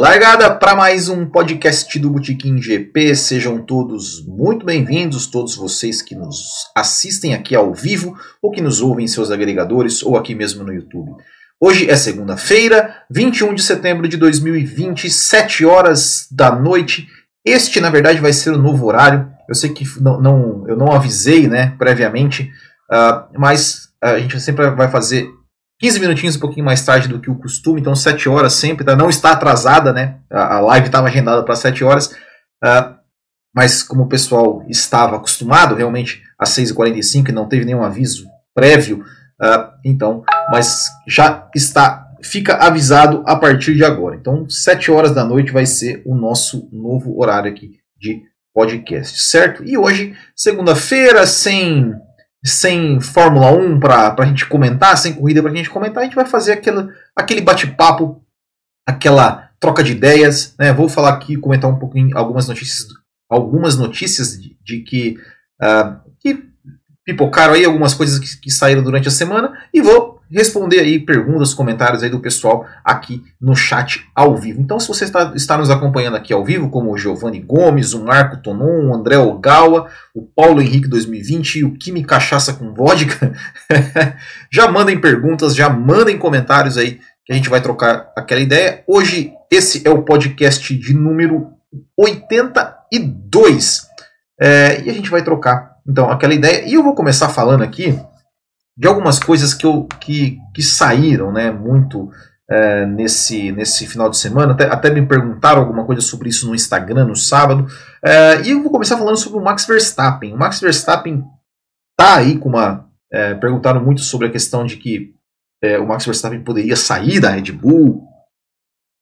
Largada para mais um podcast do Botequim GP. Sejam todos muito bem-vindos, todos vocês que nos assistem aqui ao vivo ou que nos ouvem em seus agregadores ou aqui mesmo no YouTube. Hoje é segunda-feira, 21 de setembro de 2020, 7 horas da noite. Este, na verdade, vai ser o novo horário. Eu sei que não, não eu não avisei né, previamente, uh, mas a gente sempre vai fazer 15 minutinhos um pouquinho mais tarde do que o costume, então 7 horas sempre, tá? não está atrasada, né? A, live estava agendada para 7 horas, uh, mas como o pessoal estava acostumado realmente às 6h45 e não teve nenhum aviso prévio, uh, então, mas já está, fica avisado a partir de agora. Então, 7 horas da noite vai ser o nosso novo horário aqui de podcast, certo? E hoje, segunda-feira, sem sem Fórmula 1 para a gente comentar, sem corrida para a gente comentar, a gente vai fazer aquele, aquele bate-papo, aquela troca de ideias. Né? Vou falar aqui, comentar um pouquinho algumas notícias, algumas notícias de, de que, uh, que pipocaram aí, algumas coisas que, que saíram durante a semana, e vou responder aí perguntas, comentários aí do pessoal aqui no chat ao vivo. Então, se você está, está nos acompanhando aqui ao vivo, como o Giovanni Gomes, o Marco Tonon, o André Ogawa, o Paulo Henrique 2020 e o Kimi Cachaça com Vodka, já mandem perguntas, já mandem comentários aí que a gente vai trocar aquela ideia. Hoje, esse é o podcast de número 82 é, e a gente vai trocar então aquela ideia. E eu vou começar falando aqui de algumas coisas que, eu, que, que saíram né, muito é, nesse, nesse final de semana. Até, até me perguntaram alguma coisa sobre isso no Instagram no sábado. É, e eu vou começar falando sobre o Max Verstappen. O Max Verstappen tá aí com uma. É, perguntaram muito sobre a questão de que é, o Max Verstappen poderia sair da Red Bull.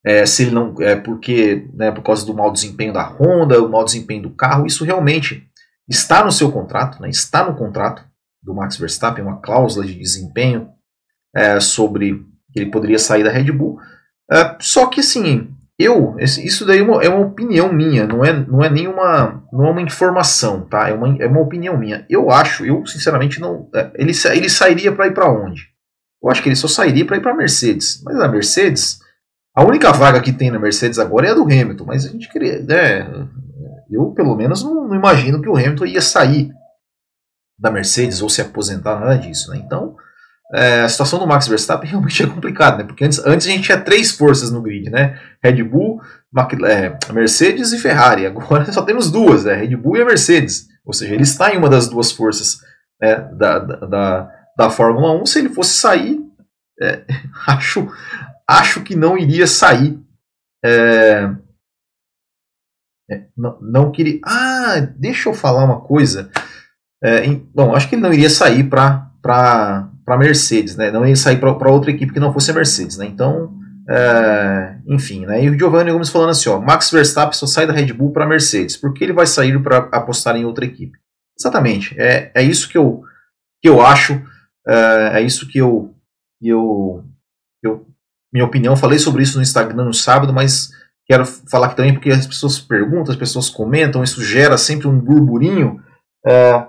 É, se ele não é porque né, por causa do mau desempenho da Honda, o mau desempenho do carro, isso realmente está no seu contrato, né, está no contrato do Max Verstappen, uma cláusula de desempenho é, sobre que ele poderia sair da Red Bull. É, só que assim, eu, isso daí é uma, é uma, opinião minha, não é, não é nenhuma, não é uma informação, tá? É uma, é uma opinião minha. Eu acho, eu sinceramente não, é, ele, ele sairia para ir para onde? Eu acho que ele só sairia para ir para Mercedes. Mas a Mercedes, a única vaga que tem na Mercedes agora é a do Hamilton. Mas a gente queria, né? Eu pelo menos não, não imagino que o Hamilton ia sair da Mercedes ou se aposentar, nada disso. Né? Então, é, a situação do Max Verstappen realmente é complicada, né? porque antes, antes a gente tinha três forças no grid, né? Red Bull, é, Mercedes e Ferrari. Agora só temos duas, né? Red Bull e a Mercedes. Ou seja, ele está em uma das duas forças né, da, da, da, da Fórmula 1. Se ele fosse sair, é, acho, acho que não iria sair. É, é, não, não queria. Ah, deixa eu falar uma coisa. É, em, bom, acho que ele não iria sair para para Mercedes, né? Não ia sair para outra equipe que não fosse a Mercedes, né? Então, é, enfim, né? E o Giovanni Gomes falando assim, ó, Max Verstappen só sai da Red Bull para Mercedes, porque ele vai sair para apostar em outra equipe. Exatamente, é, é isso que eu que eu acho, é, é isso que eu eu eu minha opinião, falei sobre isso no Instagram no sábado, mas quero falar aqui também porque as pessoas perguntam, as pessoas comentam, isso gera sempre um burburinho. É,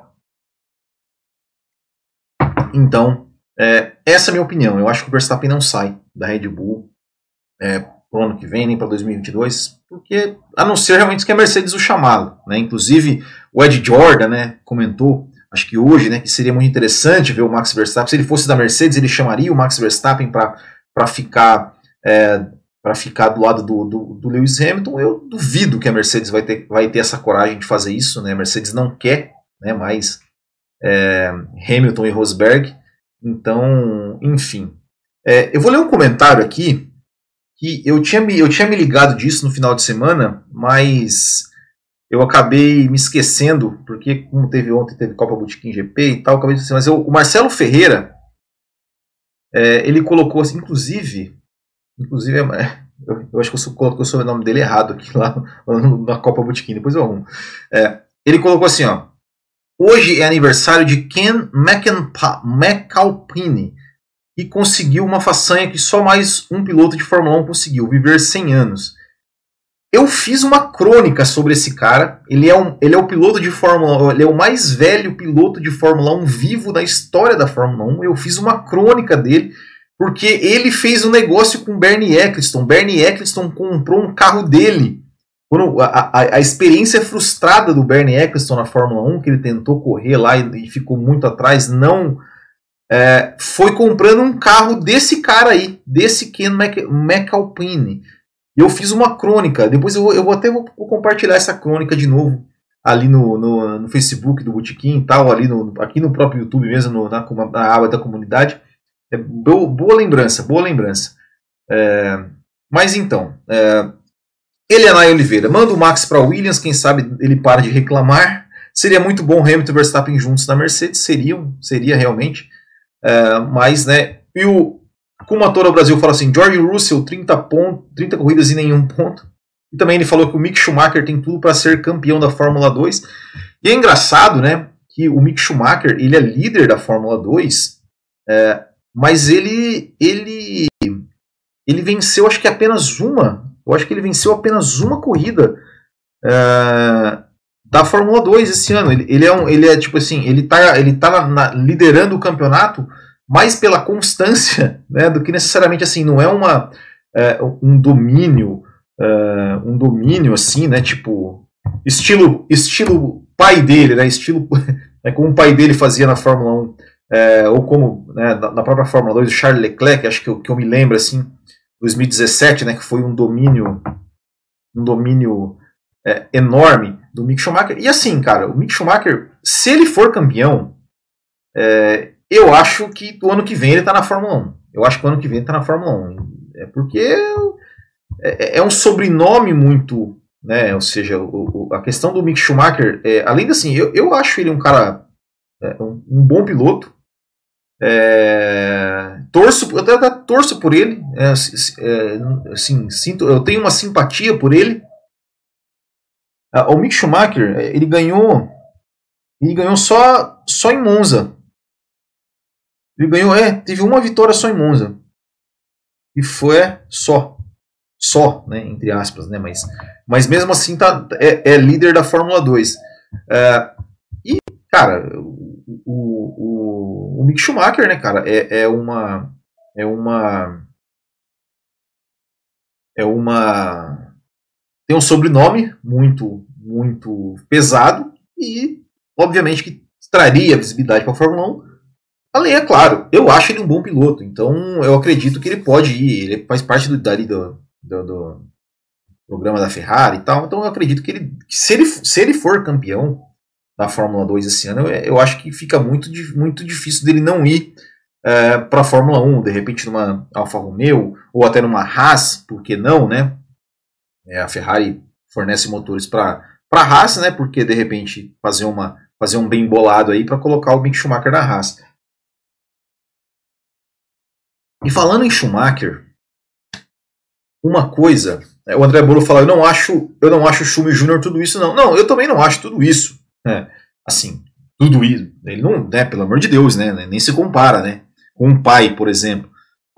então, é, essa é a minha opinião. Eu acho que o Verstappen não sai da Red Bull é, pro ano que vem, nem para 2022, porque a não ser realmente que a Mercedes o chamá-lo. Né? Inclusive, o Ed Jordan né, comentou, acho que hoje, né, que seria muito interessante ver o Max Verstappen. Se ele fosse da Mercedes, ele chamaria o Max Verstappen para ficar. É, para ficar do lado do, do, do, Lewis Hamilton, eu duvido que a Mercedes vai ter, vai ter essa coragem de fazer isso. Né? A Mercedes não quer né, mais é, Hamilton e Rosberg. Então, enfim. É, eu vou ler um comentário aqui que eu tinha, me, eu tinha me ligado disso no final de semana, mas eu acabei me esquecendo, porque como teve ontem, teve Copa Botequim GP e tal, acabei de mas eu, o Marcelo Ferreira, é, ele colocou assim, inclusive, inclusive é, eu, eu, acho que eu coloquei o sobrenome dele errado aqui lá na Copa Botequim, depois eu arrumo. É, ele colocou assim, ó, Hoje é aniversário de Ken McAlpine, e conseguiu uma façanha que só mais um piloto de Fórmula 1 conseguiu, viver 100 anos. Eu fiz uma crônica sobre esse cara. Ele é, um, ele é o piloto de Fórmula 1, ele é o mais velho piloto de Fórmula 1 vivo da história da Fórmula 1. Eu fiz uma crônica dele porque ele fez um negócio com Bernie Eccleston. Bernie Eccleston comprou um carro dele. Quando a, a, a, experiência frustrada do Bernie Eccleston na Fórmula 1, que ele tentou correr lá e, e ficou muito atrás, não é, foi comprando um carro desse cara aí, desse Ken McAlpine. Eu fiz uma crônica, depois eu vou, eu até vou, vou compartilhar essa crônica de novo ali no, no, no Facebook do Botequim e tal, ali no, aqui no próprio YouTube mesmo, no, na, na aba da comunidade. É boa, boa lembrança, boa lembrança. É, mas então, é, Elianay Oliveira, manda o Max para Williams, quem sabe ele para de reclamar. Seria muito bom Hamilton e Verstappen juntos na Mercedes, seriam, seria realmente. É, mas, né, e o Kumatora Brasil fala assim, George Russell, 30, pontos, 30 corridas e nenhum ponto. E também ele falou que o Mick Schumacher tem tudo para ser campeão da Fórmula 2. E é engraçado, né, que o Mick Schumacher, ele é líder da Fórmula 2, é, mas ele, ele, ele venceu, acho que apenas uma. Eu acho que ele venceu apenas uma corrida é, da Fórmula 2 esse ano. Ele, ele, é um, ele é tipo assim, ele tá, ele tá na, na, liderando o campeonato mais pela constância, né, do que necessariamente assim, não é uma é, um domínio, é, um domínio assim, né, tipo estilo estilo pai dele, né, estilo é como o pai dele fazia na Fórmula 1 é, ou como né, na própria Fórmula 2, o Charles Leclerc, acho que eu, que eu me lembro assim, 2017, né, que foi um domínio, um domínio é, enorme do Mick Schumacher. E assim, cara, o Mick Schumacher, se ele for campeão, é, eu acho que o ano que vem ele está na Fórmula 1. Eu acho que o ano que vem ele está na Fórmula 1. É porque é, é, um sobrenome muito. Né, ou seja, o, o, a questão do Mick Schumacher, é, além de assim, eu, eu acho ele um cara, é, um, um bom piloto, é, torço, eu até torço por ele, é, é, assim, sinto, eu tenho uma simpatia por ele. Ah, o Mick Schumacher, ele ganhou, ele ganhou só, só em Monza. Ele ganhou, é, teve uma vitória só em Monza. E foi só, só, né, entre aspas, né, mas, mas mesmo assim tá, é, é líder da Fórmula 2. É, e, cara, o, o, o Mick Schumacher, né, cara, é, é uma. É uma. É uma. Tem um sobrenome muito, muito pesado e, obviamente, que traria visibilidade para a Fórmula 1. Além, é claro, eu acho ele um bom piloto, então eu acredito que ele pode ir. Ele faz parte do, dali do, do, do programa da Ferrari e tal, então eu acredito que ele, se ele, se ele for campeão, da Fórmula 2 esse ano, eu, eu acho que fica muito, muito difícil dele não ir é, para a Fórmula 1, de repente numa Alfa Romeo ou até numa Haas, por que não, né? É, a Ferrari fornece motores para a Haas, né? Porque de repente fazer, uma, fazer um bem bolado aí para colocar o Mick Schumacher na Haas. E falando em Schumacher, uma coisa, é, o André Bolo falou, eu não acho, eu não acho o Schumi Júnior tudo isso não. Não, eu também não acho tudo isso. É, assim, tudo isso. Ele não, né, pelo amor de Deus, né, né, nem se compara, né, com um pai, por exemplo.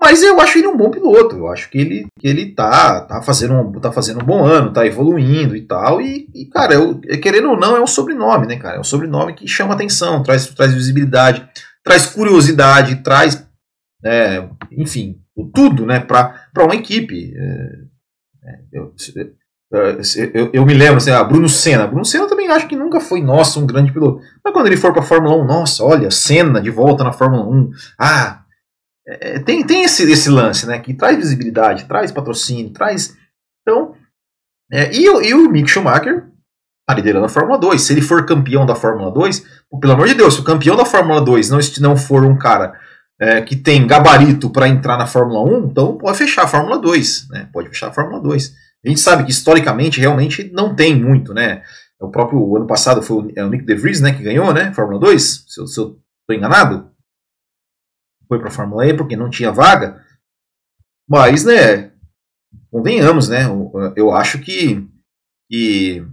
Mas eu acho ele um bom piloto. Eu acho que ele, que ele tá, tá, fazendo um, tá fazendo um bom ano, tá evoluindo e tal. E, e cara, eu, querendo ou não, é um sobrenome, né, cara? É um sobrenome que chama atenção, traz, traz visibilidade, traz curiosidade, traz, é, enfim, tudo, né, para uma equipe. É, é eu, é, eu, eu, me lembro, assim, ah, Bruno Senna. Bruno Senna também acho que nunca foi, nossa, um grande piloto. Mas quando ele for para a Fórmula 1, nossa, olha, Senna de volta na Fórmula 1. Ah, é, é, tem, tem esse, esse lance, né? Que traz visibilidade, traz patrocínio, traz. Então. É, e, e o Mick Schumacher tá liderando a Fórmula 2. Se ele for campeão da Fórmula 2, pelo amor de Deus, se o campeão da Fórmula 2 não, não for um cara é, que tem gabarito para entrar na Fórmula 1, então pode fechar a Fórmula 2. Né? Pode fechar a Fórmula 2. A gente sabe que historicamente realmente não tem muito, né? O próprio ano passado foi o, é Nick DeVries, né, que ganhou, né? Fórmula 2, se eu, estou enganado. Foi para a Fórmula E porque não tinha vaga. Mas, né, convenhamos, né? Eu, acho que, que,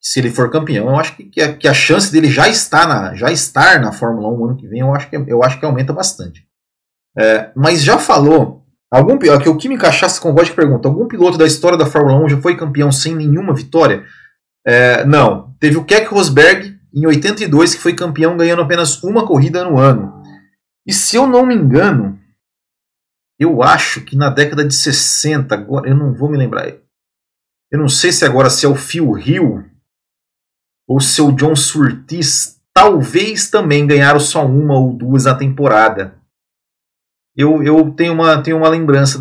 se ele for campeão, eu acho que, que, a, que a chance dele já estar na, já estar na Fórmula 1 ano que vem, eu acho que, eu acho que aumenta bastante. É, mas já falou Algum aqui, o Kimi Cachaça com voz pergunta: algum piloto da história da Fórmula 1 já foi campeão sem nenhuma vitória? É, não. Teve o Keck Rosberg em 82, que foi campeão ganhando apenas uma corrida no ano. E se eu não me engano, eu acho que na década de 60, agora eu não vou me lembrar. Eu não sei se agora se é o Phil Hill ou se é o John Surtees, talvez também ganharam só uma ou duas na temporada. Eu, eu tenho, uma, tenho uma lembrança,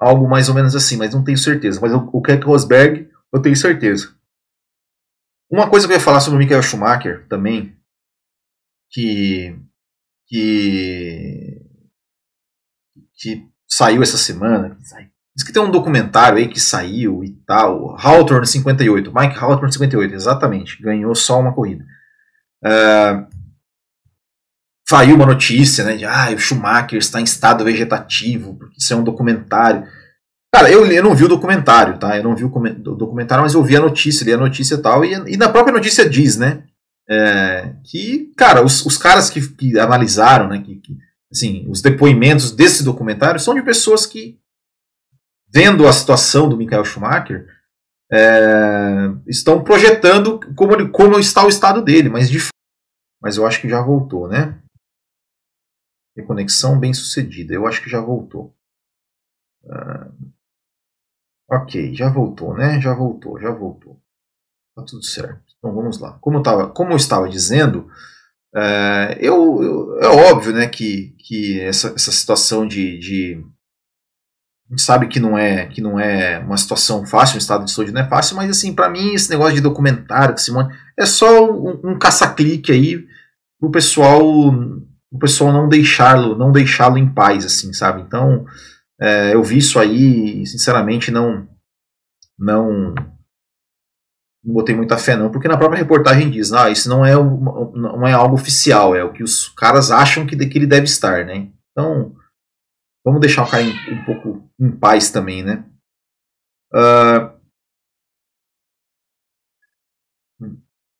algo mais ou menos assim, mas não tenho certeza. Mas o, Keck Rosberg, eu tenho certeza. Uma coisa que eu ia falar sobre o Michael Schumacher também, que, que, que saiu essa semana, diz que tem um documentário aí que saiu e tal, Hawthorne 58, Mike Hawthorne 58, exatamente, ganhou só uma corrida. Uh, saiu uma notícia, né, de ah, o Schumacher está em estado vegetativo, porque isso é um documentário. Cara, eu, eu não vi o documentário, tá? Eu não vi o documentário, mas eu vi a notícia, li a notícia e tal, e, e na própria notícia diz, né, é, que, cara, os, os caras que, que analisaram, né, que, que, assim, os depoimentos desse documentário são de pessoas que, vendo a situação do Michael Schumacher, é, estão projetando como, como está o estado dele, mas de mas eu acho que já voltou, né? Reconexão bem sucedida. Eu acho que já voltou. Uh, ok, já voltou, né? Já voltou, já voltou. Tá tudo certo. Então vamos lá. Como eu, tava, como eu estava dizendo, uh, eu, eu, é óbvio né, que, que essa, essa situação de, de a gente sabe que não é que não é uma situação fácil, um estado de saúde não é fácil, mas assim, para mim esse negócio de documentário, Simone, é só um, um caça-clique aí pro pessoal o pessoal não deixá-lo, não deixá-lo em paz, assim, sabe? Então, é, eu vi isso aí e, sinceramente, não, não, não botei muita fé, não, porque na própria reportagem diz, ah, isso não é, uma, não é algo oficial, é o que os caras acham que, que ele deve estar, né? Então, vamos deixar o cara em, um pouco em paz também, né? Uh,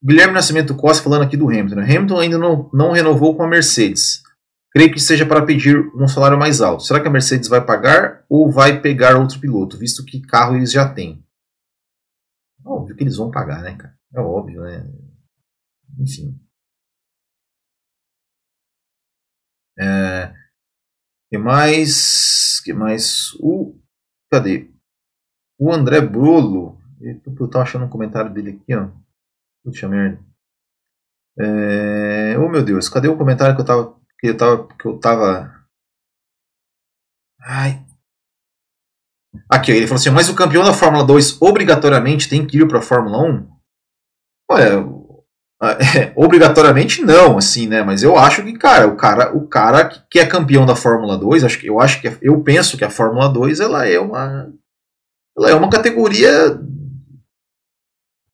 Guilherme Nascimento Costa falando aqui do Hamilton. Hamilton ainda não, não renovou com a Mercedes. Creio que seja para pedir um salário mais alto. Será que a Mercedes vai pagar ou vai pegar outro piloto, visto que carro eles já têm? Óbvio que eles vão pagar, né, cara? É óbvio, né? Enfim. É, que mais? Que mais? O cadê? O André Brolo. Eu tava achando um comentário dele aqui, ó. Puxa merda. É... Oh meu Deus, cadê o comentário que eu tava. Que eu tava. Que eu tava. Ai. Aqui, ele falou assim, mas o campeão da Fórmula 2 obrigatoriamente tem que ir para a Fórmula 1? Olha, é, obrigatoriamente não, assim, né? Mas eu acho que, cara, o cara, o cara que é campeão da Fórmula 2, acho que eu acho que eu penso que a Fórmula 2 ela é uma ela é uma categoria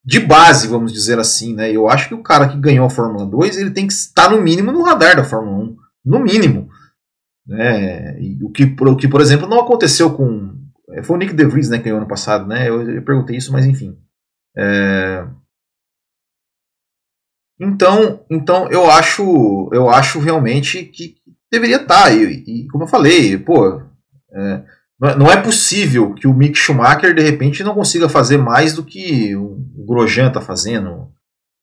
de base, vamos dizer assim, né? Eu acho que o cara que ganhou a Fórmula 2, ele tem que estar no mínimo no radar da Fórmula 1, no mínimo. Né? O, que, o que, por exemplo, não aconteceu com. É, foi o Nick DeVries né, que ganhou ano passado, né? Eu, eu perguntei isso, mas enfim. É... Então, então eu acho, eu acho realmente que deveria estar. E, e como eu falei, pô, é, não é possível que o Mick Schumacher de repente não consiga fazer mais do que o Grosjean está fazendo,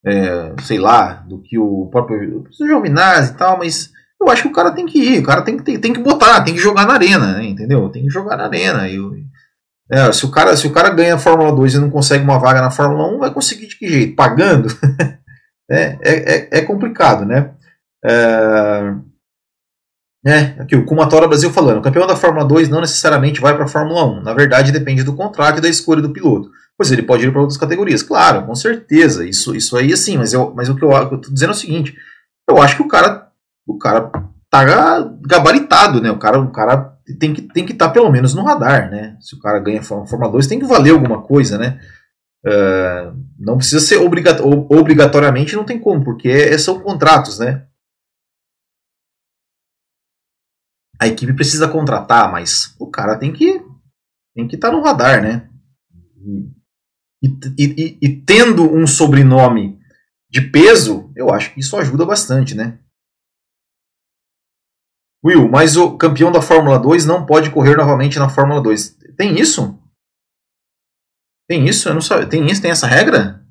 é, sei lá, do que o próprio o Giovinazzi e tal, mas eu acho que o cara tem que ir, o cara tem que, tem, tem que botar, tem que jogar na arena, né, entendeu? Tem que jogar na arena. Eu, é, se, o cara, se o cara ganha a Fórmula 2 e não consegue uma vaga na Fórmula 1, vai conseguir de que jeito? Pagando? é, é, é, é complicado, né? É, né? Aqui o Kumatora Brasil falando, o campeão da Fórmula 2 não necessariamente vai para a Fórmula 1. Na verdade, depende do contrato e da escolha do piloto. Pois ele pode ir para outras categorias. Claro, com certeza. Isso, isso aí sim, mas, eu, mas o que eu, estou dizendo é o seguinte: eu acho que o cara, o cara tá gabaritado, né? O cara, o cara tem que tem que estar tá pelo menos no radar, né? Se o cara ganha Fórmula 2, tem que valer alguma coisa, né? Uh, não precisa ser obrigatoriamente, não tem como, porque são contratos, né? A equipe precisa contratar, mas o cara tem que tem que estar tá no radar, né? E, e, e, e, tendo um sobrenome de peso, eu acho que isso ajuda bastante, né? Will, mas o campeão da Fórmula 2 não pode correr novamente na Fórmula 2. Tem isso? Tem isso? Eu não sabia. Tem isso? Tem essa regra?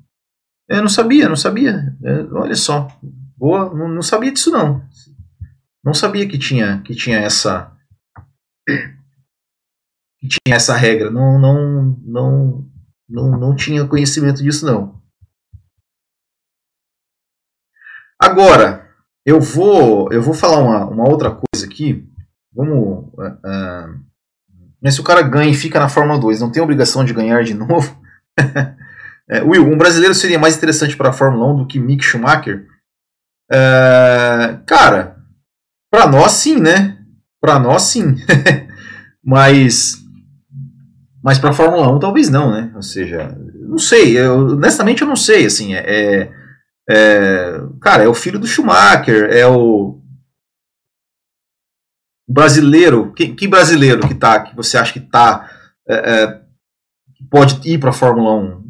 Eu não sabia, não sabia. É, olha só. Boa, não, não sabia disso não. Não sabia que tinha, que tinha essa que tinha essa regra. Não, não, não, não, não tinha conhecimento disso não. Agora, eu vou eu vou falar uma, uma outra coisa aqui. Vamos. Uh, mas se o cara ganha e fica na Fórmula 2, não tem obrigação de ganhar de novo? é, Will, um brasileiro seria mais interessante para a Fórmula 1 do que Mick Schumacher? É, cara, para nós sim, né? Para nós sim. mas mas para Fórmula 1 talvez não, né? Ou seja, não sei, eu, honestamente eu não sei, assim, é, é, é, cara, é o filho do Schumacher, é o brasileiro, que, que brasileiro que tá, que você acha que tá, é, é pode ir para Fórmula 1?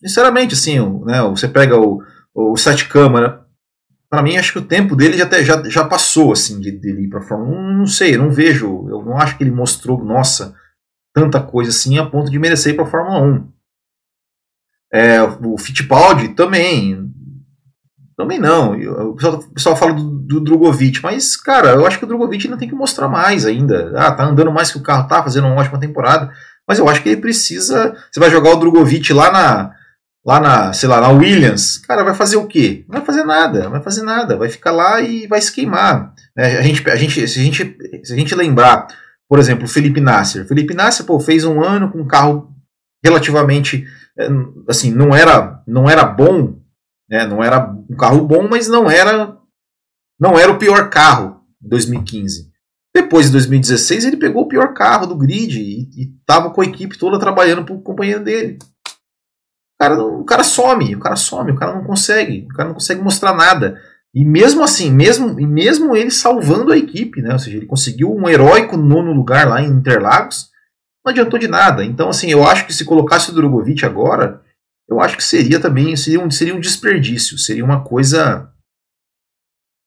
Sinceramente, assim, né, você pega o, o Sete Câmara, para mim, acho que o tempo dele já, já, já passou, assim, de, de ir para Fórmula 1. Não sei, não vejo, eu não acho que ele mostrou, nossa, tanta coisa assim a ponto de merecer ir para Fórmula 1. É, o Fittipaldi também. Também não. O pessoal, o pessoal fala do, do Drogovic, mas, cara, eu acho que o Drogovic ainda tem que mostrar mais ainda. Ah, tá andando mais que o carro, tá fazendo uma ótima temporada. Mas eu acho que ele precisa. Você vai jogar o Drogovic lá na, lá na, sei lá, na Williams, cara, vai fazer o quê? Não vai fazer nada, não vai fazer nada, vai ficar lá e vai se queimar. É, a gente, a gente, se, a gente, se a gente lembrar, por exemplo, Felipe Nasser. Felipe Nasser pô, fez um ano com um carro relativamente, é, assim, não era, não era bom, né, não era um carro bom, mas não era, não era o pior carro em 2015. Depois de 2016 ele pegou o pior carro do grid e estava com a equipe toda trabalhando para o companheiro dele cara, o cara some, o cara some, o cara não consegue, o cara não consegue mostrar nada. E mesmo assim, mesmo, e mesmo ele salvando a equipe, né? Ou seja, ele conseguiu um heróico nono lugar lá em Interlagos, não adiantou de nada. Então, assim, eu acho que se colocasse o Drogovic agora, eu acho que seria também, seria um, seria um desperdício, seria uma coisa.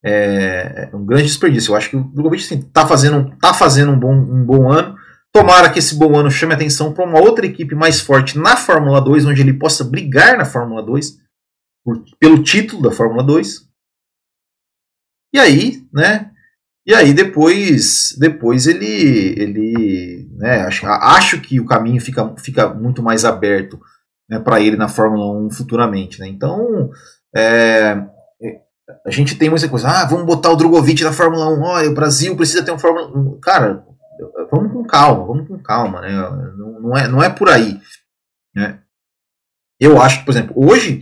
É, um grande desperdício. Eu acho que o Drogovic assim, tá fazendo, tá fazendo um, bom, um bom ano. Tomara que esse bom ano chame atenção para uma outra equipe mais forte na Fórmula 2, onde ele possa brigar na Fórmula 2 por, pelo título da Fórmula 2. E aí, né? E aí depois, depois ele, ele, né? Acho, acho que o caminho fica, fica muito mais aberto né, para ele na Fórmula 1 futuramente, né? Então, é, a gente tem muita coisa. Ah, vamos botar o Drogovic na Fórmula 1. Olha, o Brasil precisa ter um Fórmula 1. Cara, vamos com calma, vamos com calma, né? Não, não, é, não é por aí. Né? Eu acho que, por exemplo, hoje,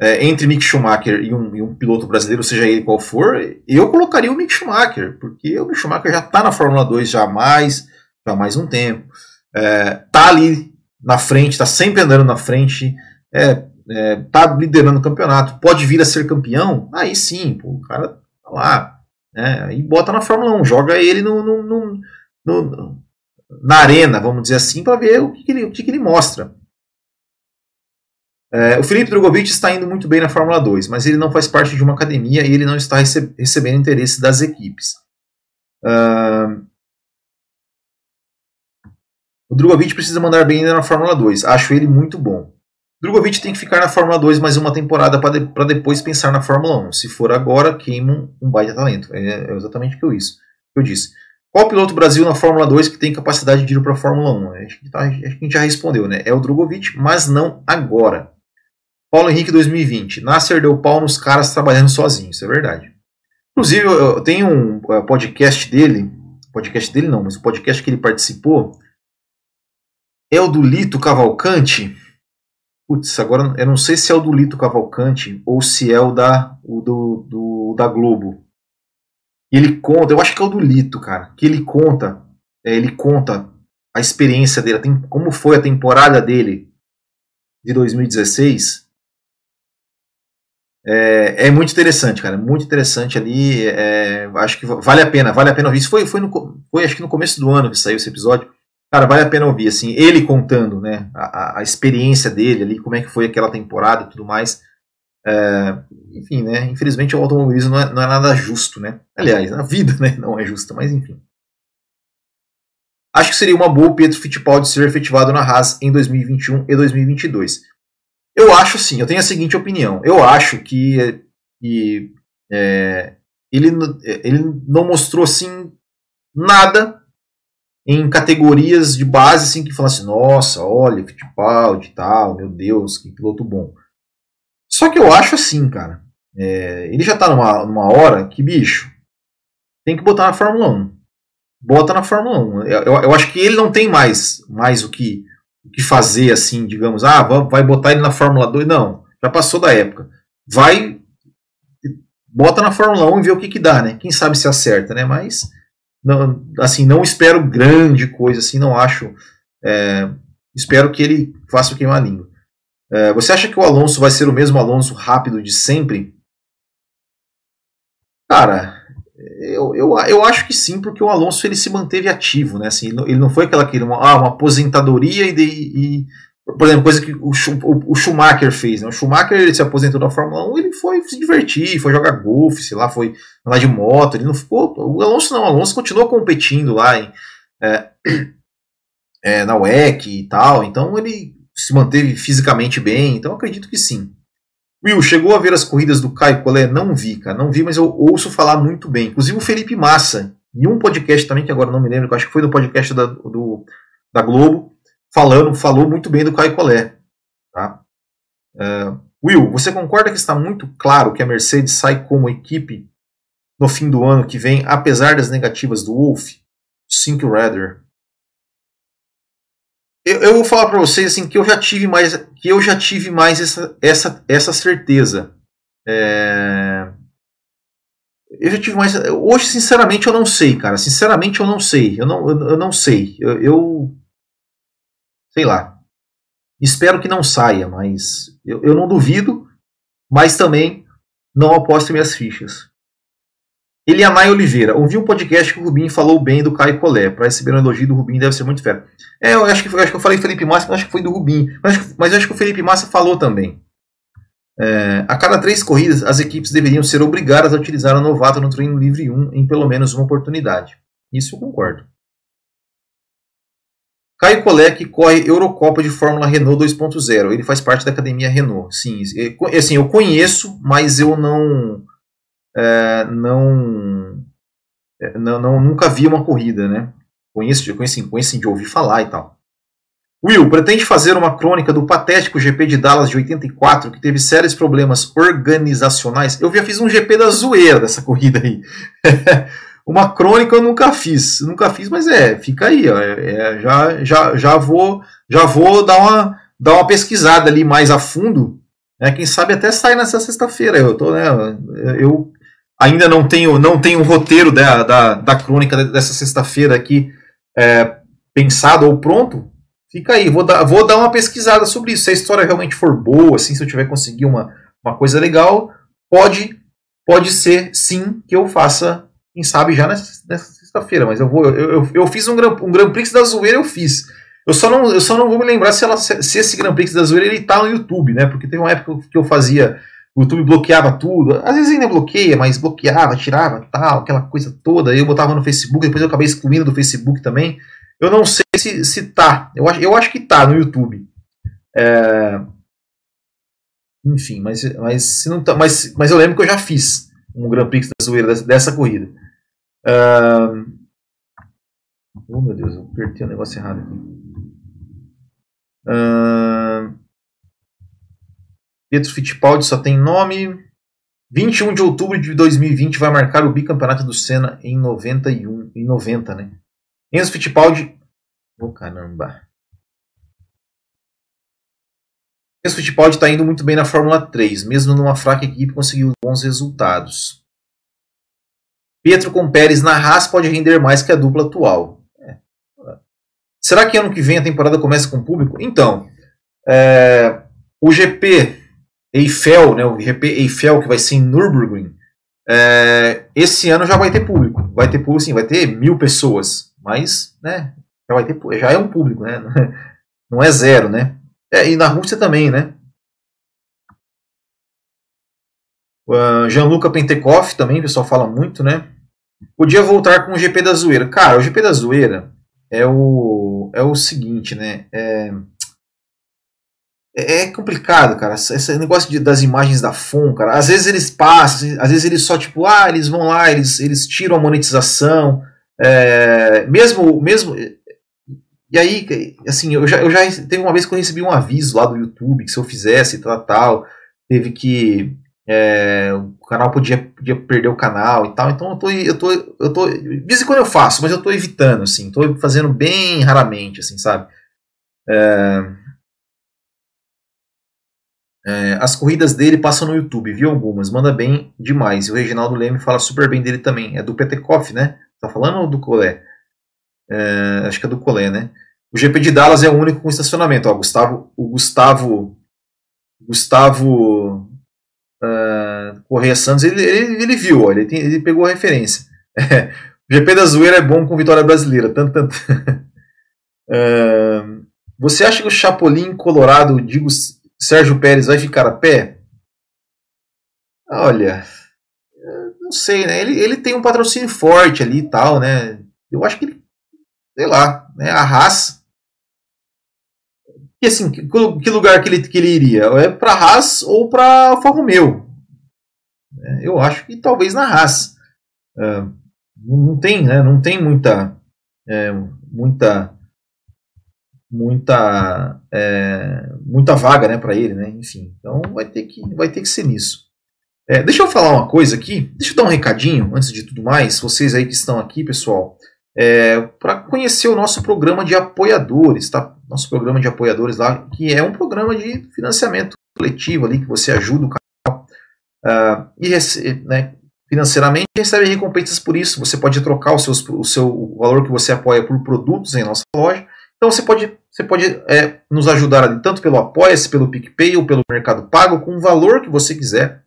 é, entre Mick Schumacher e um, e um, piloto brasileiro, seja ele qual for, eu colocaria o Mick Schumacher, porque o Mick Schumacher já está na Fórmula 2 já há mais, já há mais um tempo. É, tá ali na frente, está sempre andando na frente, é, é, tá liderando o campeonato, pode vir a ser campeão, aí sim, pô, o cara tá lá, né, e bota na Fórmula 1, joga ele no, no, no, no, na arena, vamos dizer assim, para ver o que, que, ele, o que, que ele mostra. É, o Felipe Drogovic está indo muito bem na Fórmula 2, mas ele não faz parte de uma academia e ele não está receb recebendo interesse das equipes. Uh, o Drogovic precisa mandar bem ainda na Fórmula 2. Acho ele muito bom. Drogovic tem que ficar na Fórmula 2 mais uma temporada para de depois pensar na Fórmula 1. Se for agora, queima um baita talento. É, é exatamente o que eu, isso, que eu disse. Qual piloto Brasil na Fórmula 2 que tem capacidade de ir para a Fórmula 1? Acho que, tá, acho que a gente já respondeu, né? É o Drogovic, mas não agora. Paulo Henrique 2020. Nasser deu pau nos caras trabalhando sozinho, isso é verdade. Inclusive, eu tenho um uh, podcast dele, podcast dele não, mas o podcast que ele participou é o do Lito Cavalcante. Putz, agora eu não sei se é o do Lito Cavalcante ou se é o da, o do, do da Globo. E ele conta, eu acho que é o do Lito, cara, que ele conta, é, ele conta a experiência dele, tem, como foi a temporada dele de 2016. É, é muito interessante, cara, muito interessante ali. É, acho que vale a pena, vale a pena ouvir. Isso foi, foi, no, foi acho que no começo do ano que saiu esse episódio. Cara, vale a pena ouvir, assim, ele contando, né, a, a experiência dele ali, como é que foi aquela temporada e tudo mais. É, enfim, né? Infelizmente o automobilismo não é, não é, nada justo, né? Aliás, a vida né, não é justa, mas enfim. Acho que seria uma boa o Pedro Fittipaldi ser efetivado na Haas em 2021 e 2022. Eu acho sim, eu tenho a seguinte opinião. Eu acho que, que é, ele, ele não mostrou assim nada em categorias de base assim que falasse, nossa, olha, Fittipaldi e tal, meu Deus, que piloto bom. Só que eu acho assim, cara, é, ele já tá numa, numa hora que, bicho, tem que botar na Fórmula 1. Bota na Fórmula 1. Eu, eu, eu acho que ele não tem mais, mais o que, o que fazer, assim, digamos, ah, vai botar ele na Fórmula 2. Não, já passou da época. Vai, bota na Fórmula 1 e vê o que, que dá, né? Quem sabe se acerta, né? Mas, não, assim, não espero grande coisa, assim, não acho. É, espero que ele faça o queimar a língua. É, você acha que o Alonso vai ser o mesmo Alonso rápido de sempre? Cara, eu, eu, eu acho que sim, porque o Alonso ele se manteve ativo, né? Assim, ele não foi aquela que uma, ah, uma aposentadoria e, de, e, por exemplo, coisa que o, o, o, Schumacher fez. Né? O Schumacher ele se aposentou da Fórmula 1, ele foi se divertir, foi jogar golfe, sei lá, foi andar de moto. Ele não ficou. O Alonso não, o Alonso continuou competindo lá em, é, é, na WEC e tal. Então ele se manteve fisicamente bem. Então acredito que sim. Will, chegou a ver as corridas do Caio Collet? Não vi, cara, não vi, mas eu ouço falar muito bem. Inclusive o Felipe Massa, em um podcast também, que agora não me lembro, acho que foi no podcast da, do, da Globo, falando, falou muito bem do Caio Collet. Tá? Uh, Will, você concorda que está muito claro que a Mercedes sai como equipe no fim do ano que vem, apesar das negativas do Wolff? Sink Rather. Eu, eu vou falar para vocês assim que eu já tive mais, que eu já tive mais essa, essa, essa certeza. É... Eu já tive mais. Hoje, sinceramente, eu não sei, cara. Sinceramente, eu não sei. Eu não, eu, eu não sei. Eu, eu, Sei lá. Espero que não saia, mas. Eu, eu não duvido, mas também não aposto minhas fichas. Elianai Oliveira, ouvi um podcast que o Rubinho falou bem do Caio Collet. Para receber um elogio do Rubinho deve ser muito fera. É, eu acho que, eu acho que eu falei Felipe Massa, mas acho que foi do Rubinho. Mas, mas eu acho que o Felipe Massa falou também. É, a cada três corridas, as equipes deveriam ser obrigadas a utilizar o novato no treino livre 1 em pelo menos uma oportunidade. Isso eu concordo. Caio Collet que corre Eurocopa de Fórmula Renault 2.0. Ele faz parte da academia Renault. Sim, assim, eu conheço, mas eu não é, não, é, não, não, nunca vi uma corrida, né? Conheço, conheço, conheço de ouvir falar e tal. Will, pretende fazer uma crônica do patético GP de Dallas de 84, que teve sérios problemas organizacionais? Eu já fiz um GP da zoeira dessa corrida aí. uma crônica eu nunca fiz, nunca fiz, mas é, fica aí, ó, é, é, já, já, já vou, já vou dar uma, dar uma pesquisada ali mais a fundo, né, quem sabe até sair nessa sexta-feira, eu tô, né, eu Ainda não tenho, não tenho um roteiro da, da, da crônica dessa sexta-feira aqui é, pensado ou pronto. Fica aí, vou dar, vou dar uma pesquisada sobre isso. Se a história realmente for boa, assim, se eu tiver conseguir uma, uma coisa legal, pode pode ser sim que eu faça, quem sabe já nessa, nessa sexta-feira. Mas eu vou, eu, eu, eu fiz um um Grand Prix da zoeira, eu fiz. Eu só não, eu só não vou me lembrar se, ela, se esse Grand Prix da zoeira ele tá no YouTube, né? Porque teve uma época que eu fazia YouTube bloqueava tudo. Às vezes ainda bloqueia, mas bloqueava, tirava, tal, aquela coisa toda. Eu botava no Facebook, depois eu acabei excluindo do Facebook também. Eu não sei se, se tá. Eu acho, eu acho que tá no YouTube. É... Enfim, mas, mas, se não tá, mas, mas eu lembro que eu já fiz um Grand Prix da zoeira dessa, dessa corrida. Uh... Oh meu Deus, eu apertei o um negócio errado aqui. Uh... Pietro Fittipaldi só tem nome. 21 de outubro de 2020 vai marcar o bicampeonato do Senna em 91, em 90, né? Enzo Fittipaldi. Oh, caramba. Enzo Fittipaldi está indo muito bem na Fórmula 3, mesmo numa fraca equipe conseguiu bons resultados. Pietro com Pérez na Haas pode render mais que a dupla atual. É. Será que ano que vem a temporada começa com público? Então, é, o GP Eiffel, né, o GP Eiffel, que vai ser em Nürburgring, é, esse ano já vai ter público. Vai ter público, sim, vai ter mil pessoas. Mas, né, já, vai ter, já é um público, né? Não é zero, né? É, e na Rússia também, né? Uh, Gianluca Pentecoff também, o pessoal fala muito, né? Podia voltar com o GP da Zoeira. Cara, o GP da Zoeira é o, é o seguinte, né? É, é, é complicado, cara. Esse negócio de, das imagens da FON, cara. Às vezes eles passam, às vezes eles só, tipo, ah, eles vão lá, eles, eles tiram a monetização. É, mesmo, mesmo. E aí, assim, eu já, eu já. Teve uma vez que eu recebi um aviso lá do YouTube que se eu fizesse tal, tal, teve que. É, o canal podia, podia perder o canal e tal. Então eu tô. Eu tô, eu tô de vez em quando eu faço, mas eu tô evitando, assim. Tô fazendo bem raramente, assim, sabe? É, é, as corridas dele passam no YouTube, viu algumas, manda bem demais. E o Reginaldo Leme fala super bem dele também. É do Petekoff, né? Tá falando ou do Colé? É, acho que é do Colé, né? O GP de Dallas é o único com estacionamento. Ó, Gustavo, o Gustavo. Gustavo uh, Correia Santos, ele, ele, ele viu, ó, ele, tem, ele pegou a referência. É, o GP da Zoeira é bom com vitória brasileira. Tanto, tanto. uh, você acha que o Chapolin Colorado, digo Sérgio Pérez vai ficar a pé? Olha, não sei, né? Ele, ele tem um patrocínio forte ali e tal, né? Eu acho que sei lá, né? A Haas. E assim, que, que lugar que ele, que ele iria? É para Haas ou para Alfa Romeo? É, eu acho que talvez na Haas. É, não tem, né? Não tem muita, é, muita muita é, muita vaga né, para ele, né? Enfim, então vai ter que vai ter que ser nisso. É, deixa eu falar uma coisa aqui, deixa eu dar um recadinho antes de tudo mais, vocês aí que estão aqui, pessoal, é, para conhecer o nosso programa de apoiadores, tá? Nosso programa de apoiadores lá, que é um programa de financiamento coletivo ali que você ajuda o canal uh, e né, financeiramente recebe recompensas por isso. Você pode trocar o, seus, o seu o valor que você apoia por produtos em nossa loja então você pode, você pode é, nos ajudar ali, tanto pelo Apoia-se, pelo PicPay ou pelo Mercado Pago, com o valor que você quiser.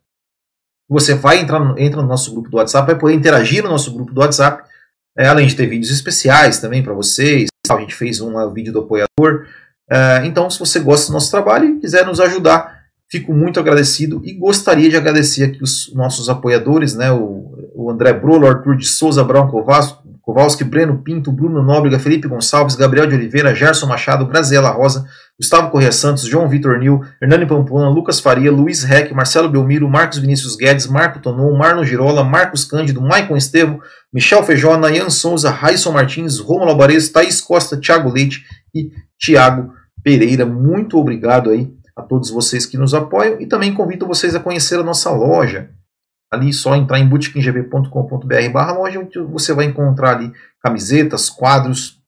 Você vai entrar no, entra no nosso grupo do WhatsApp, vai poder interagir no nosso grupo do WhatsApp, é, além de ter vídeos especiais também para vocês. A gente fez um vídeo do apoiador. É, então, se você gosta do nosso trabalho e quiser nos ajudar, fico muito agradecido e gostaria de agradecer aqui os nossos apoiadores, né, o, o André Brolo, Arthur de Souza, Brown Covasco, Kowalski, Breno Pinto, Bruno Nóbrega, Felipe Gonçalves, Gabriel de Oliveira, Gerson Machado, Graziela Rosa, Gustavo Correia Santos, João Vitor Nil, Hernani Pampona, Lucas Faria, Luiz Reck, Marcelo Belmiro, Marcos Vinícius Guedes, Marco Tonon, Marno Girola, Marcos Cândido, Maicon Estevo, Michel Feijona, Ian Souza, Raison Martins, Romulo Alvarez, Thaís Costa, Thiago Leite e Thiago Pereira. Muito obrigado aí a todos vocês que nos apoiam e também convido vocês a conhecer a nossa loja ali só entrar em bootkinggb.com.br barra loja, onde você vai encontrar ali camisetas, quadros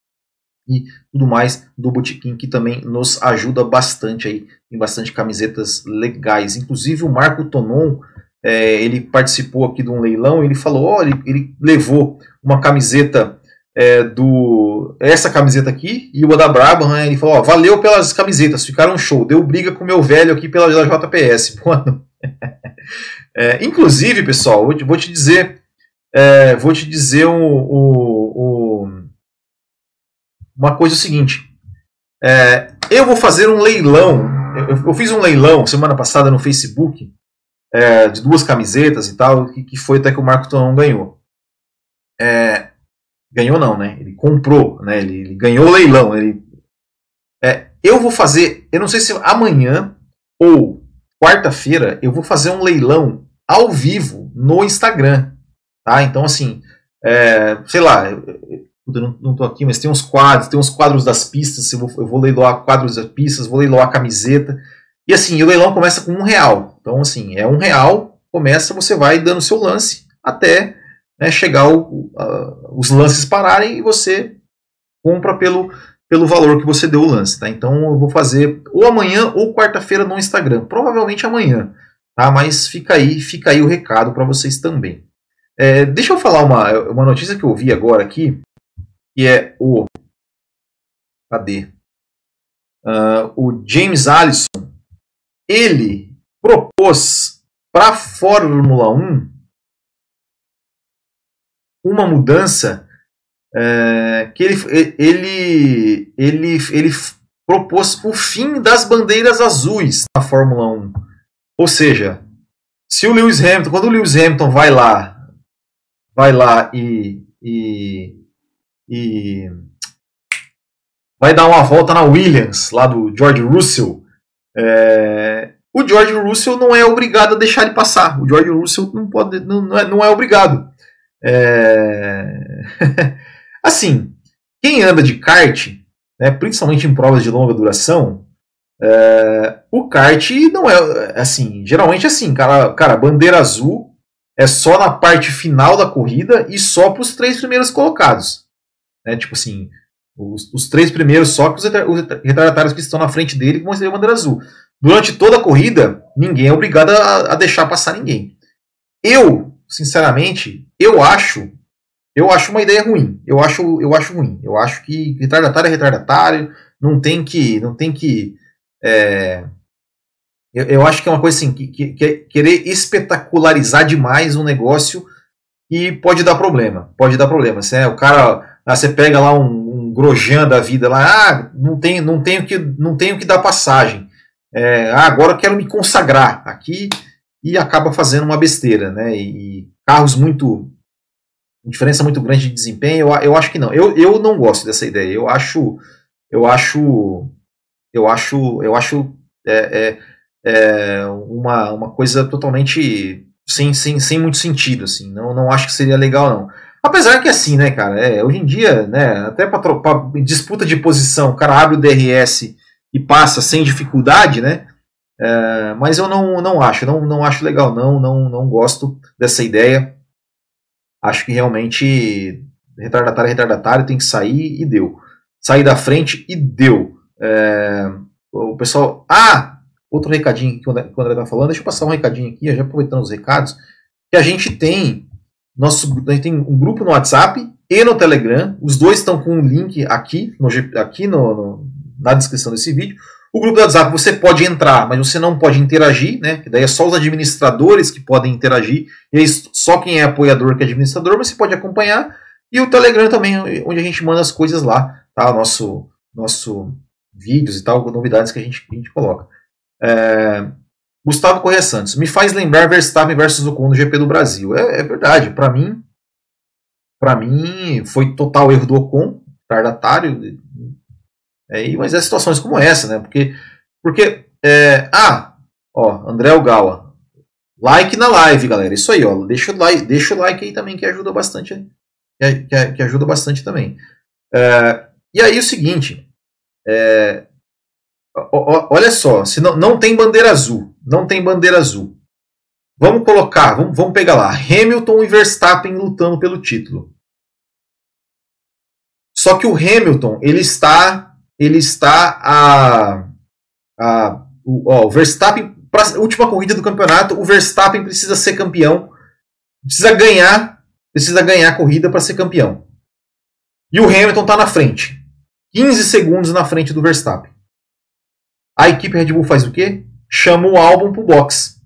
e tudo mais do Botequim, que também nos ajuda bastante aí, tem bastante camisetas legais. Inclusive o Marco Tonon, é, ele participou aqui de um leilão, ele falou, ó, ele, ele levou uma camiseta é, do essa camiseta aqui e uma da Brabham, né? ele falou, ó, valeu pelas camisetas, ficaram show, deu briga com o meu velho aqui pela JPS. Mano, É, inclusive, pessoal, vou te, dizer, é, vou te dizer o, o, o, uma coisa seguinte. É, eu vou fazer um leilão. Eu, eu, fiz um leilão semana passada no Facebook é, de duas camisetas e tal, que, que foi até que o Marco Tonon ganhou. É, ganhou não, né? Ele comprou, né? Ele, ele ganhou o leilão. Ele, é, eu vou fazer, eu não sei se amanhã ou quarta-feira eu vou fazer um leilão ao vivo no Instagram. Tá? Então, assim, é, sei lá, eu não, estou aqui, mas tem uns quadros, tem uns quadros das pistas, eu vou, eu vou leiloar quadros das pistas, vou leiloar camiseta. E assim, o leilão começa com um real. Então, assim, é um real, começa, você vai dando seu lance até né, chegar o, uh, os lances pararem e você compra pelo pelo valor que você deu o lance, tá? Então eu vou fazer ou amanhã ou quarta-feira no Instagram, provavelmente amanhã, tá? Mas fica aí, fica aí o recado para vocês também. É, deixa eu falar uma, uma notícia que eu vi agora aqui, que é o cadê? Uh, o James Allison, ele propôs para a Fórmula 1 uma mudança é, que ele, ele, ele, ele propôs o fim das bandeiras azuis na Fórmula 1. Ou seja, se o Lewis Hamilton, quando o Lewis Hamilton vai lá, vai lá e, e, e vai dar uma volta na Williams, lá do George Russell, É, o George Russell não é obrigado a deixar ele passar. O George Russell não, pode, não, não, é, não é obrigado. É... assim, quem anda de kart, né, principalmente em provas de longa duração, é... o kart não é assim. Geralmente é assim, cara, cara, bandeira azul é só na parte final da corrida e só para os três primeiros colocados. Né? Tipo assim, os, os, três primeiros só que os, retardatários que estão na frente dele vão receber a bandeira azul. Durante toda a corrida, ninguém é obrigado a, a deixar passar ninguém. Eu, sinceramente, eu acho eu acho uma ideia ruim. Eu acho, eu acho ruim. Eu acho que retardatário é retardatário. Não tem que, não tem que é, eu, eu, acho que é uma coisa assim, que, que, que, é querer espetacularizar demais um negócio e pode dar problema. Pode dar problema. Você, é, o cara, ah, você pega lá um, um Grosjean da vida lá, ah, não tem, não tenho que, não tenho que dar passagem. É, ah, agora eu quero me consagrar aqui e acaba fazendo uma besteira, né? E, e carros muito diferença muito grande de desempenho, eu, eu acho que não. Eu, eu não gosto dessa ideia. Eu acho, eu acho, eu acho, eu acho é, é, é, uma, uma coisa totalmente sem, sem, sem muito sentido, assim. Não, não acho que seria legal, não. Apesar que assim, né, cara, é, hoje em dia, né, até para disputa de posição, o cara abre o DRS e passa sem dificuldade, né? É, mas eu não, não acho, não, não acho legal, não, não, não gosto dessa ideia. Acho que realmente retardatário é retardatário, tem que sair e deu. Sair da frente e deu. É, o pessoal. Ah, outro recadinho que o André está falando, deixa eu passar um recadinho aqui, já aproveitando os recados, que a gente tem nosso, a gente tem um grupo no WhatsApp e no Telegram, os dois estão com um link aqui, no, aqui no, no, na descrição desse vídeo. O grupo do WhatsApp você pode entrar, mas você não pode interagir, né? Daí é só os administradores que podem interagir, e aí só quem é apoiador que é administrador, mas você pode acompanhar. E o Telegram também, onde a gente manda as coisas lá, tá? Nosso, nosso vídeos e tal, novidades que a gente, a gente coloca. É, Gustavo Correia Santos, me faz lembrar Verstappen versus Ocon no GP do Brasil. É, é verdade, para mim, para mim foi total erro do Ocon, tardatário. É, mas é situações como essa, né? Porque, porque é, ah, ó, André Ogawa, like na live, galera. Isso aí, ó, deixa o like, deixa o like aí também que ajuda bastante, que, que, que ajuda bastante também. É, e aí o seguinte, é, olha só, se não, não tem bandeira azul, não tem bandeira azul. Vamos colocar, vamos, vamos pegar lá, Hamilton e Verstappen lutando pelo título. Só que o Hamilton, ele está, ele está a, a o, ó, o Verstappen para a última corrida do campeonato, o Verstappen precisa ser campeão, precisa ganhar, precisa ganhar a corrida para ser campeão. E o Hamilton está na frente, 15 segundos na frente do Verstappen. A equipe Red Bull faz o quê? Chama o álbum pro box.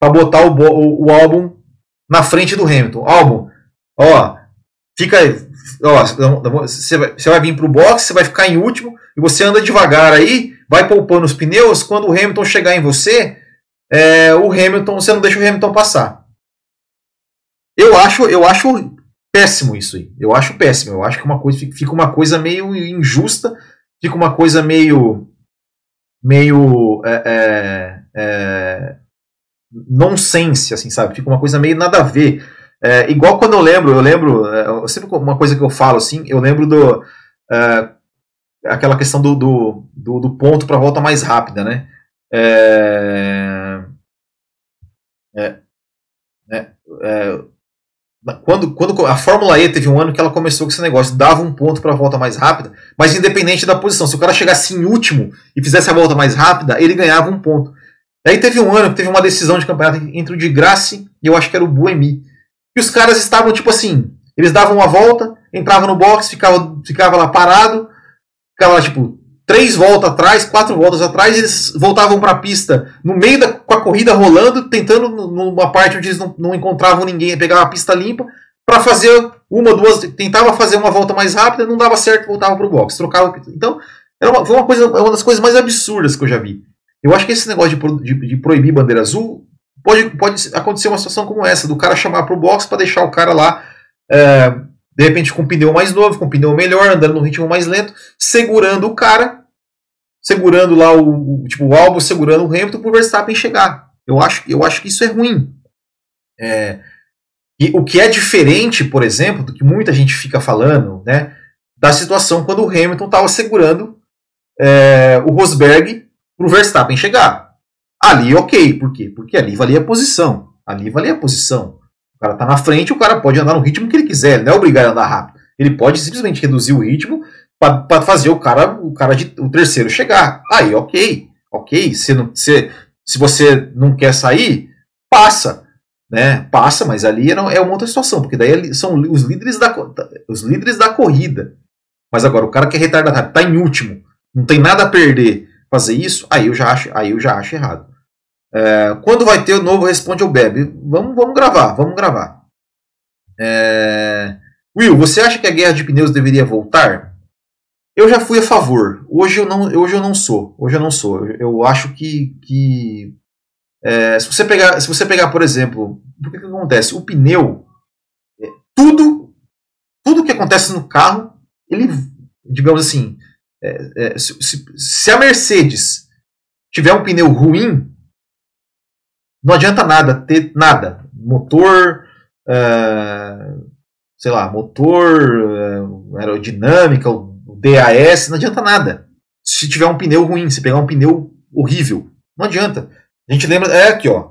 Para botar o, o, o, álbum na frente do Hamilton. Álbum, ó, fica. Você vai, vai vir pro box, você vai ficar em último e você anda devagar aí, vai poupando os pneus. Quando o Hamilton chegar em você, é, o Hamilton, você não deixa o Hamilton passar. Eu acho, eu acho péssimo isso aí. Eu acho péssimo. Eu acho que uma coisa fica uma coisa meio injusta, fica uma coisa meio meio é, é, é, nonsense, assim, sabe? Fica uma coisa meio nada a ver. É, igual quando eu lembro, eu lembro, é, sempre uma coisa que eu falo assim, eu lembro do é, aquela questão do, do, do, do ponto para volta mais rápida, né? É, é, é, é quando, quando a Fórmula E teve um ano que ela começou com esse negócio, dava um ponto para a volta mais rápida, mas independente da posição, se o cara chegasse em último e fizesse a volta mais rápida, ele ganhava um ponto. Aí teve um ano que teve uma decisão de campeonato entre o de Grace e eu acho que era o Buemi. E os caras estavam tipo assim, eles davam uma volta, entravam no box, ficava, ficava lá parado, ficava lá tipo três voltas atrás, quatro voltas atrás, eles voltavam para a pista no meio da com a corrida rolando, tentando numa parte onde eles não, não encontravam ninguém, pegar a pista limpa para fazer uma, duas, tentava fazer uma volta mais rápida, não dava certo, voltava para o box, trocava. Então, era uma, foi uma coisa, uma das coisas mais absurdas que eu já vi. Eu acho que esse negócio de, de, de proibir bandeira azul pode, pode acontecer uma situação como essa, do cara chamar para o box para deixar o cara lá. É, de repente com um pneu mais novo, com um pneu melhor, andando no ritmo mais lento, segurando o cara segurando lá o, o tipo o Albon segurando o Hamilton para o Verstappen chegar. Eu acho, eu acho que isso é ruim. É, e o que é diferente, por exemplo, do que muita gente fica falando, né, da situação quando o Hamilton estava segurando é, o Rosberg para o Verstappen chegar. Ali, ok. Por quê? Porque ali valia a posição. Ali valia a posição. O cara tá na frente, o cara pode andar no ritmo que ele quiser. Ele não é obrigado a andar rápido. Ele pode simplesmente reduzir o ritmo para fazer o cara, o cara de, o terceiro chegar. Aí, ok. Ok. Se, não, se, se você não quer sair, passa né? Passa, mas ali é uma outra situação, porque daí são os líderes da, os líderes da corrida. Mas agora, o cara que é retardatário, está em último, não tem nada a perder, fazer isso, aí eu já acho, aí eu já acho errado. É, quando vai ter o novo Responde ao Bebe? Vamos, vamos gravar, vamos gravar. É, Will, você acha que a guerra de pneus deveria voltar? Eu já fui a favor. Hoje eu não, hoje eu não sou. Hoje eu não sou. Eu, eu acho que, que é, se, você pegar, se você pegar, por exemplo, o que, que acontece? O pneu, é, tudo, tudo que acontece no carro, ele, digamos assim, é, é se, se, se, a Mercedes tiver um pneu ruim, não adianta nada ter nada. Motor, é, sei lá, motor, é, aerodinâmica, o DAS, não adianta nada. Se tiver um pneu ruim, se pegar um pneu horrível, não adianta. A gente lembra, é aqui, ó.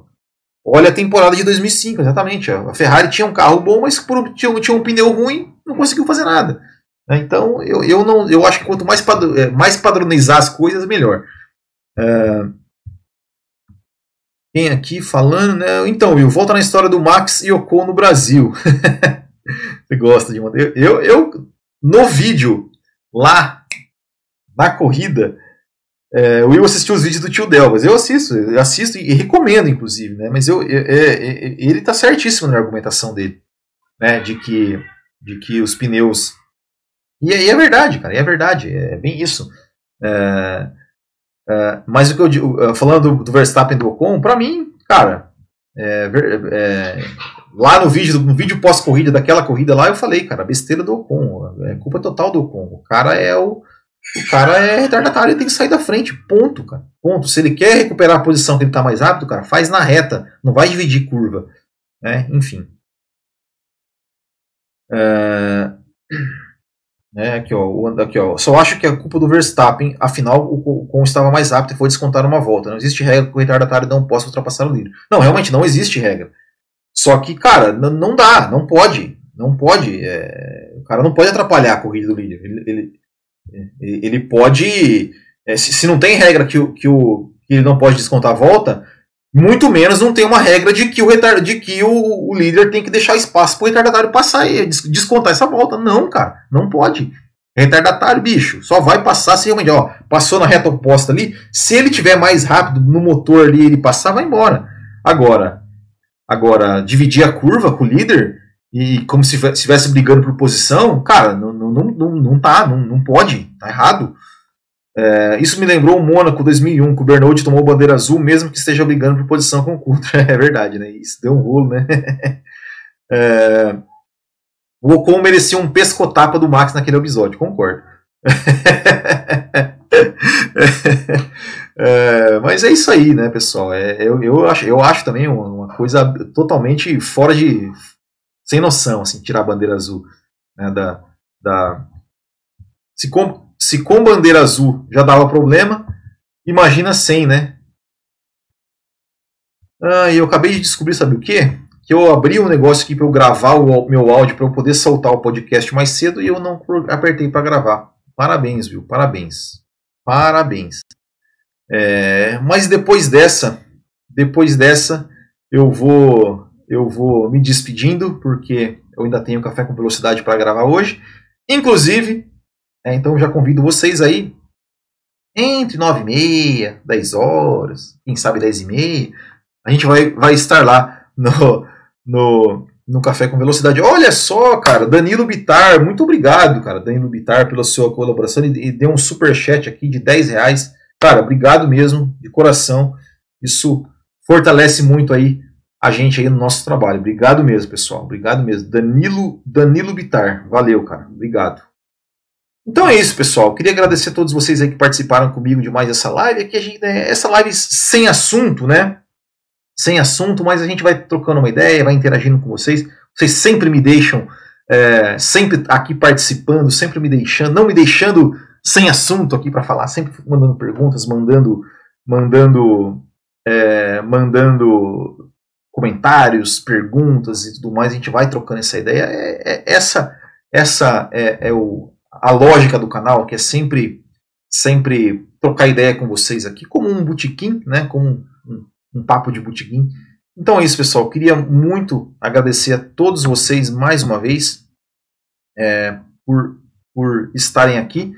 Olha a temporada de 2005, exatamente. A Ferrari tinha um carro bom, mas por, tinha, tinha um pneu ruim, não conseguiu fazer nada. Né? Então, eu, eu, não, eu acho que quanto mais, padr é, mais padronizar as coisas, melhor. Quem aqui falando, né? Então, Will, volta na história do Max e Ocon no Brasil. Você gosta de uma. Eu, eu, eu, no vídeo, lá, na corrida, é, o Will assistiu os vídeos do tio Delvas. Eu assisto, eu assisto e recomendo, inclusive, né? Mas eu, é, é, ele está certíssimo na argumentação dele, né? De que, de que os pneus. E, e é verdade, cara, é verdade, é bem isso. É, é, mas o que eu digo, falando do, Verstappen do Ocon, para mim, cara, é, lá no vídeo, no vídeo pós-corrida daquela corrida lá, eu falei, cara, besteira do Ocon, é culpa total do Ocon. O cara é o o cara é retardatário e tem que sair da frente. Ponto, cara. Ponto. Se ele quer recuperar a posição que ele está mais rápido, cara, faz na reta. Não vai dividir curva. Né? Enfim. É... É, aqui, ó, aqui, ó. Só acho que é culpa do Verstappen. Afinal, o Ocon estava mais rápido e foi descontar uma volta. Não existe regra que o retardatário não possa ultrapassar o líder. Não, realmente não existe regra. Só que, cara, não dá, não pode. Não pode. É... O cara não pode atrapalhar a corrida do líder. Ele, ele, ele pode. É, se não tem regra que, o, que, o, que ele não pode descontar a volta, muito menos não tem uma regra de que o, retard, de que o, o líder tem que deixar espaço para o retardatário passar e descontar essa volta. Não, cara, não pode. Retardatário, bicho, só vai passar se realmente, ó, passou na reta oposta ali. Se ele tiver mais rápido no motor ali, ele passar, vai embora. Agora, agora dividir a curva com o líder, e como se estivesse brigando por posição, cara, não, não, não, não tá, não, não pode, tá errado. É, isso me lembrou o Mônaco 2001, que o Bernoulli tomou bandeira azul, mesmo que esteja brigando por posição com o Coulter. É verdade, né? Isso deu um rolo, né? É, o Ocon merecia um pescotapa do Max naquele episódio, concordo. é, mas é isso aí, né, pessoal? É, eu, eu, acho, eu acho também uma, coisa totalmente fora de, sem noção, assim, tirar a bandeira azul né, da, da... Se, com, se com bandeira azul já dava problema, imagina sem, né? Ah, e eu acabei de descobrir, sabe o quê? Que eu abri um negócio aqui para eu gravar o meu áudio para eu poder soltar o podcast mais cedo e eu não apertei para gravar. Parabéns, viu? Parabéns. Parabéns. É, mas depois dessa, depois dessa, eu vou eu vou me despedindo, porque eu ainda tenho Café com Velocidade para gravar hoje. Inclusive, é, então já convido vocês aí, entre 9 e meia, 10 horas, quem sabe 10 e meia, a gente vai, vai estar lá no, no, no Café com Velocidade. Olha só, cara, Danilo Bitar, muito obrigado, cara, Danilo Bitar, pela sua colaboração e, e deu um super chat aqui de 10 reais. Cara, obrigado mesmo, de coração. Isso fortalece muito aí a gente aí no nosso trabalho. Obrigado mesmo, pessoal. Obrigado mesmo. Danilo, Danilo Bitar. Valeu, cara. Obrigado. Então é isso, pessoal. Queria agradecer a todos vocês aí que participaram comigo de mais essa live. Aqui a gente, né, essa live sem assunto, né? Sem assunto, mas a gente vai trocando uma ideia, vai interagindo com vocês. Vocês sempre me deixam, é, sempre aqui participando, sempre me deixando, não me deixando sem assunto aqui para falar, sempre mandando perguntas, mandando, mandando, é, mandando comentários, perguntas e tudo mais. A gente vai trocando essa ideia. É, é essa, essa é, é o, a lógica do canal, que é sempre, sempre trocar ideia com vocês aqui, como um botequim, né? Como um, um, um papo de botequim. Então é isso, pessoal. Queria muito agradecer a todos vocês mais uma vez é, por, por estarem aqui.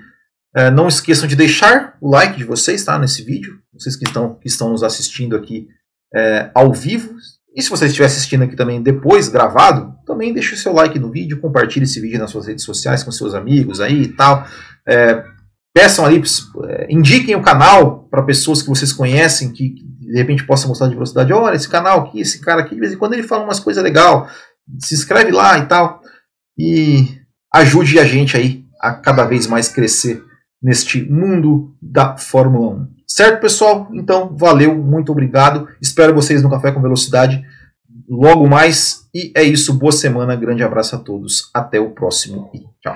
É, não esqueçam de deixar o like de vocês tá, nesse vídeo. Vocês que estão, que estão nos assistindo aqui é, ao vivo. E se você estiver assistindo aqui também depois, gravado, também deixe o seu like no vídeo, compartilhe esse vídeo nas suas redes sociais com seus amigos aí e tal. É, peçam ali, é, indiquem o canal para pessoas que vocês conhecem, que de repente possam mostrar de velocidade. Olha, esse canal aqui, esse cara aqui, de vez em quando ele fala umas coisas legais. Se inscreve lá e tal. E ajude a gente aí a cada vez mais crescer neste mundo da Fórmula 1. Certo, pessoal? Então, valeu, muito obrigado. Espero vocês no Café com Velocidade logo mais. E é isso, boa semana, grande abraço a todos. Até o próximo e tchau.